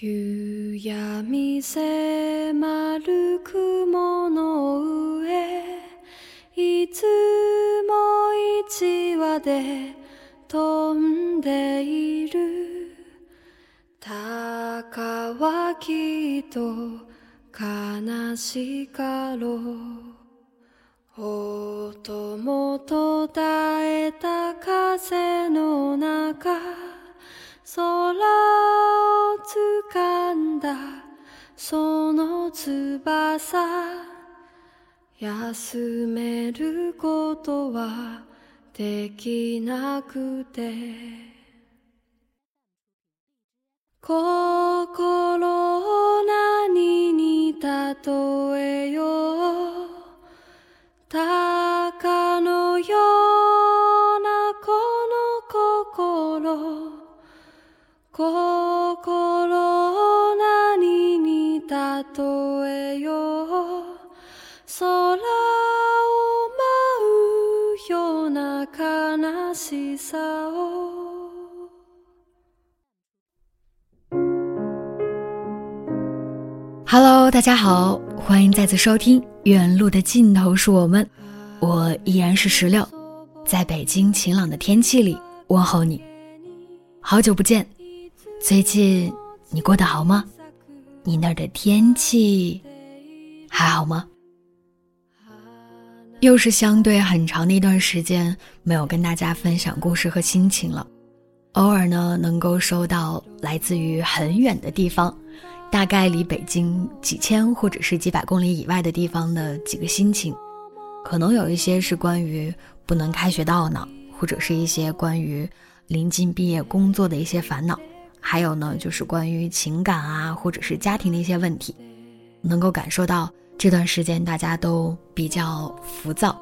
夕闇迫る雲の上いつも一羽で飛んでいる。鷹はきっと悲しかろう。音も途絶えた風の中。空を掴んだその翼。休めることはできなくて。心を何に例えよう。な悲しさを Hello，大家好，欢迎再次收听《远路的尽头是我们》，我依然是石榴，在北京晴朗的天气里问候你。好久不见，最近你过得好吗？你那儿的天气还好吗？ 又是相对很长的一段时间没有跟大家分享故事和心情了，偶尔呢能够收到来自于很远的地方。大概离北京几千或者是几百公里以外的地方的几个心情，可能有一些是关于不能开学到呢，或者是一些关于临近毕业工作的一些烦恼，还有呢就是关于情感啊，或者是家庭的一些问题，能够感受到这段时间大家都比较浮躁。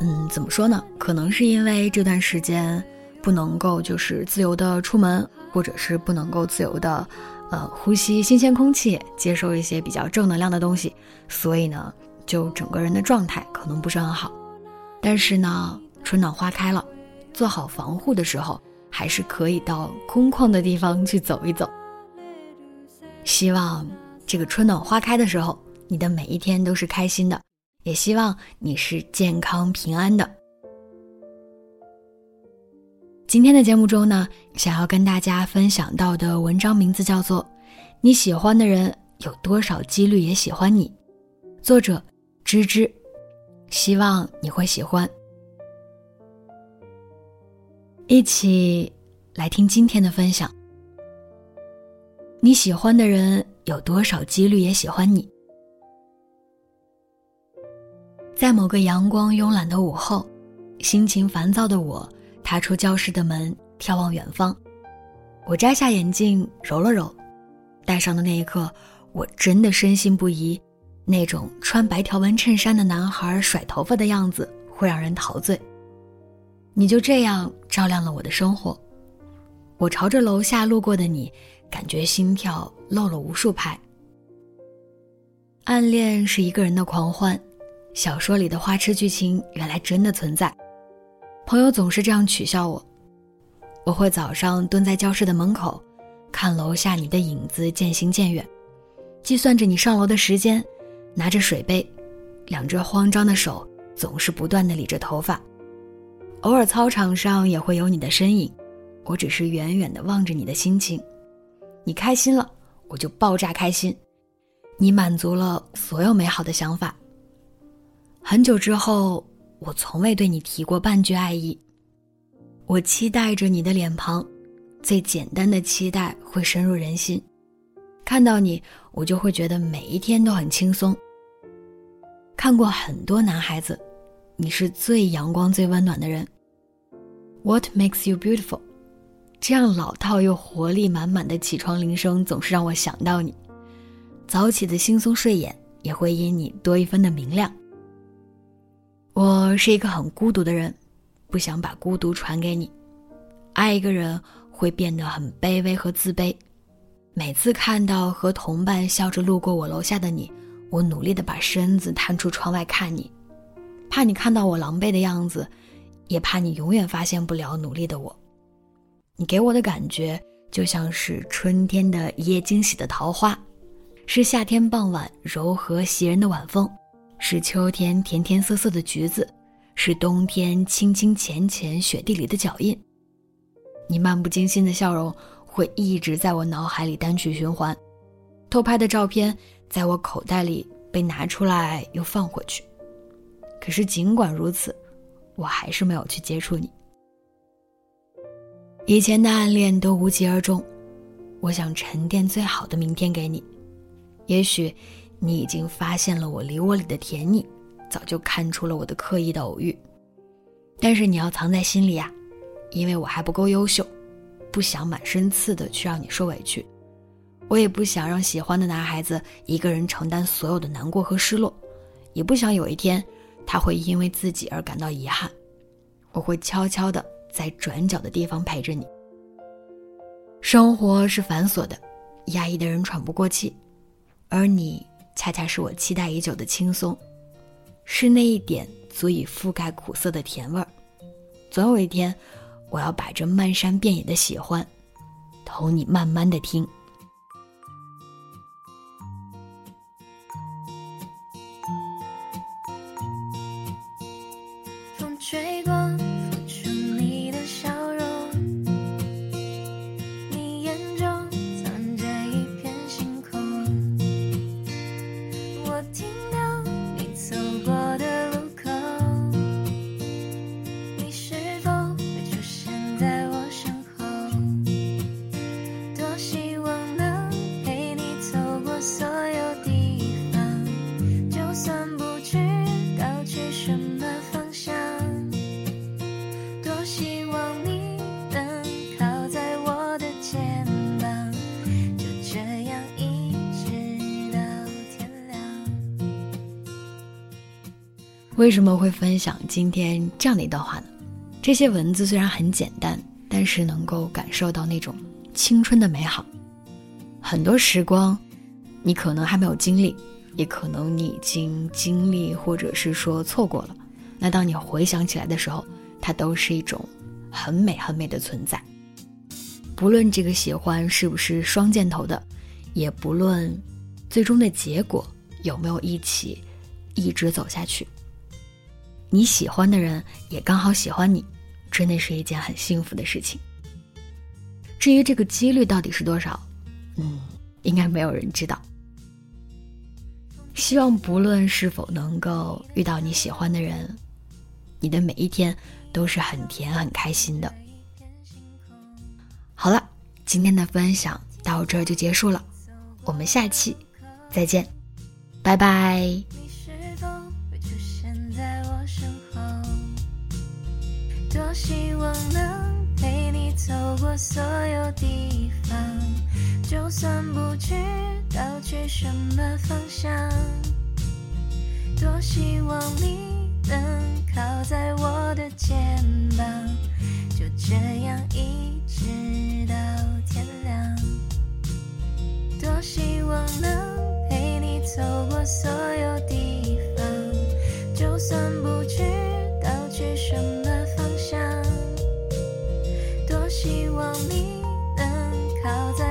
嗯，怎么说呢？可能是因为这段时间不能够就是自由的出门，或者是不能够自由的。呃，呼吸新鲜空气，接受一些比较正能量的东西，所以呢，就整个人的状态可能不是很好。但是呢，春暖花开了，做好防护的时候，还是可以到空旷的地方去走一走。希望这个春暖花开的时候，你的每一天都是开心的，也希望你是健康平安的。今天的节目中呢，想要跟大家分享到的文章名字叫做《你喜欢的人有多少几率也喜欢你》，作者芝芝，希望你会喜欢。一起来听今天的分享。你喜欢的人有多少几率也喜欢你？在某个阳光慵懒的午后，心情烦躁的我。踏出教室的门，眺望远方。我摘下眼镜，揉了揉，戴上的那一刻，我真的深信不疑，那种穿白条纹衬衫的男孩甩头发的样子会让人陶醉。你就这样照亮了我的生活。我朝着楼下路过的你，感觉心跳漏了无数拍。暗恋是一个人的狂欢，小说里的花痴剧情原来真的存在。朋友总是这样取笑我。我会早上蹲在教室的门口，看楼下你的影子渐行渐远，计算着你上楼的时间，拿着水杯，两只慌张的手总是不断的理着头发。偶尔操场上也会有你的身影，我只是远远的望着你的心情。你开心了，我就爆炸开心；你满足了所有美好的想法。很久之后。我从未对你提过半句爱意。我期待着你的脸庞，最简单的期待会深入人心。看到你，我就会觉得每一天都很轻松。看过很多男孩子，你是最阳光、最温暖的人。What makes you beautiful？这样老套又活力满满的起床铃声，总是让我想到你。早起的惺忪睡眼，也会因你多一分的明亮。我是一个很孤独的人，不想把孤独传给你。爱一个人会变得很卑微和自卑。每次看到和同伴笑着路过我楼下的你，我努力的把身子探出窗外看你，怕你看到我狼狈的样子，也怕你永远发现不了努力的我。你给我的感觉就像是春天的一夜惊喜的桃花，是夏天傍晚柔和袭人的晚风，是秋天甜甜涩涩的橘子，是冬天清清浅浅雪地里的脚印。你漫不经心的笑容会一直在我脑海里单曲循环，偷拍的照片在我口袋里被拿出来又放回去。可是尽管如此，我还是没有去接触你。以前的暗恋都无疾而终，我想沉淀最好的明天给你。也许你已经发现了我梨窝里的甜腻，早就看出了我的刻意的偶遇，但是你要藏在心里啊，因为我还不够优秀，不想满身刺的去让你受委屈，我也不想让喜欢的男孩子一个人承担所有的难过和失落，也不想有一天他会因为自己而感到遗憾，我会悄悄的。在转角的地方陪着你。生活是繁琐的，压抑的人喘不过气，而你恰恰是我期待已久的轻松，是那一点足以覆盖苦涩的甜味儿。总有一天，我要把这漫山遍野的喜欢，同你慢慢的听。风吹过为什么会分享今天这样的一段话呢？这些文字虽然很简单，但是能够感受到那种青春的美好。很多时光，你可能还没有经历，也可能你已经经历，或者是说错过了。那当你回想起来的时候，它都是一种很美很美的存在。不论这个喜欢是不是双箭头的，也不论最终的结果有没有一起一直走下去。你喜欢的人也刚好喜欢你，真的是一件很幸福的事情。至于这个几率到底是多少，嗯，应该没有人知道。希望不论是否能够遇到你喜欢的人，你的每一天都是很甜很开心的。好了，今天的分享到这儿就结束了，我们下期再见，拜拜。多希望能陪你走过所有地方，就算不知道去什么方向。多希望你能靠在我的肩膀，靠在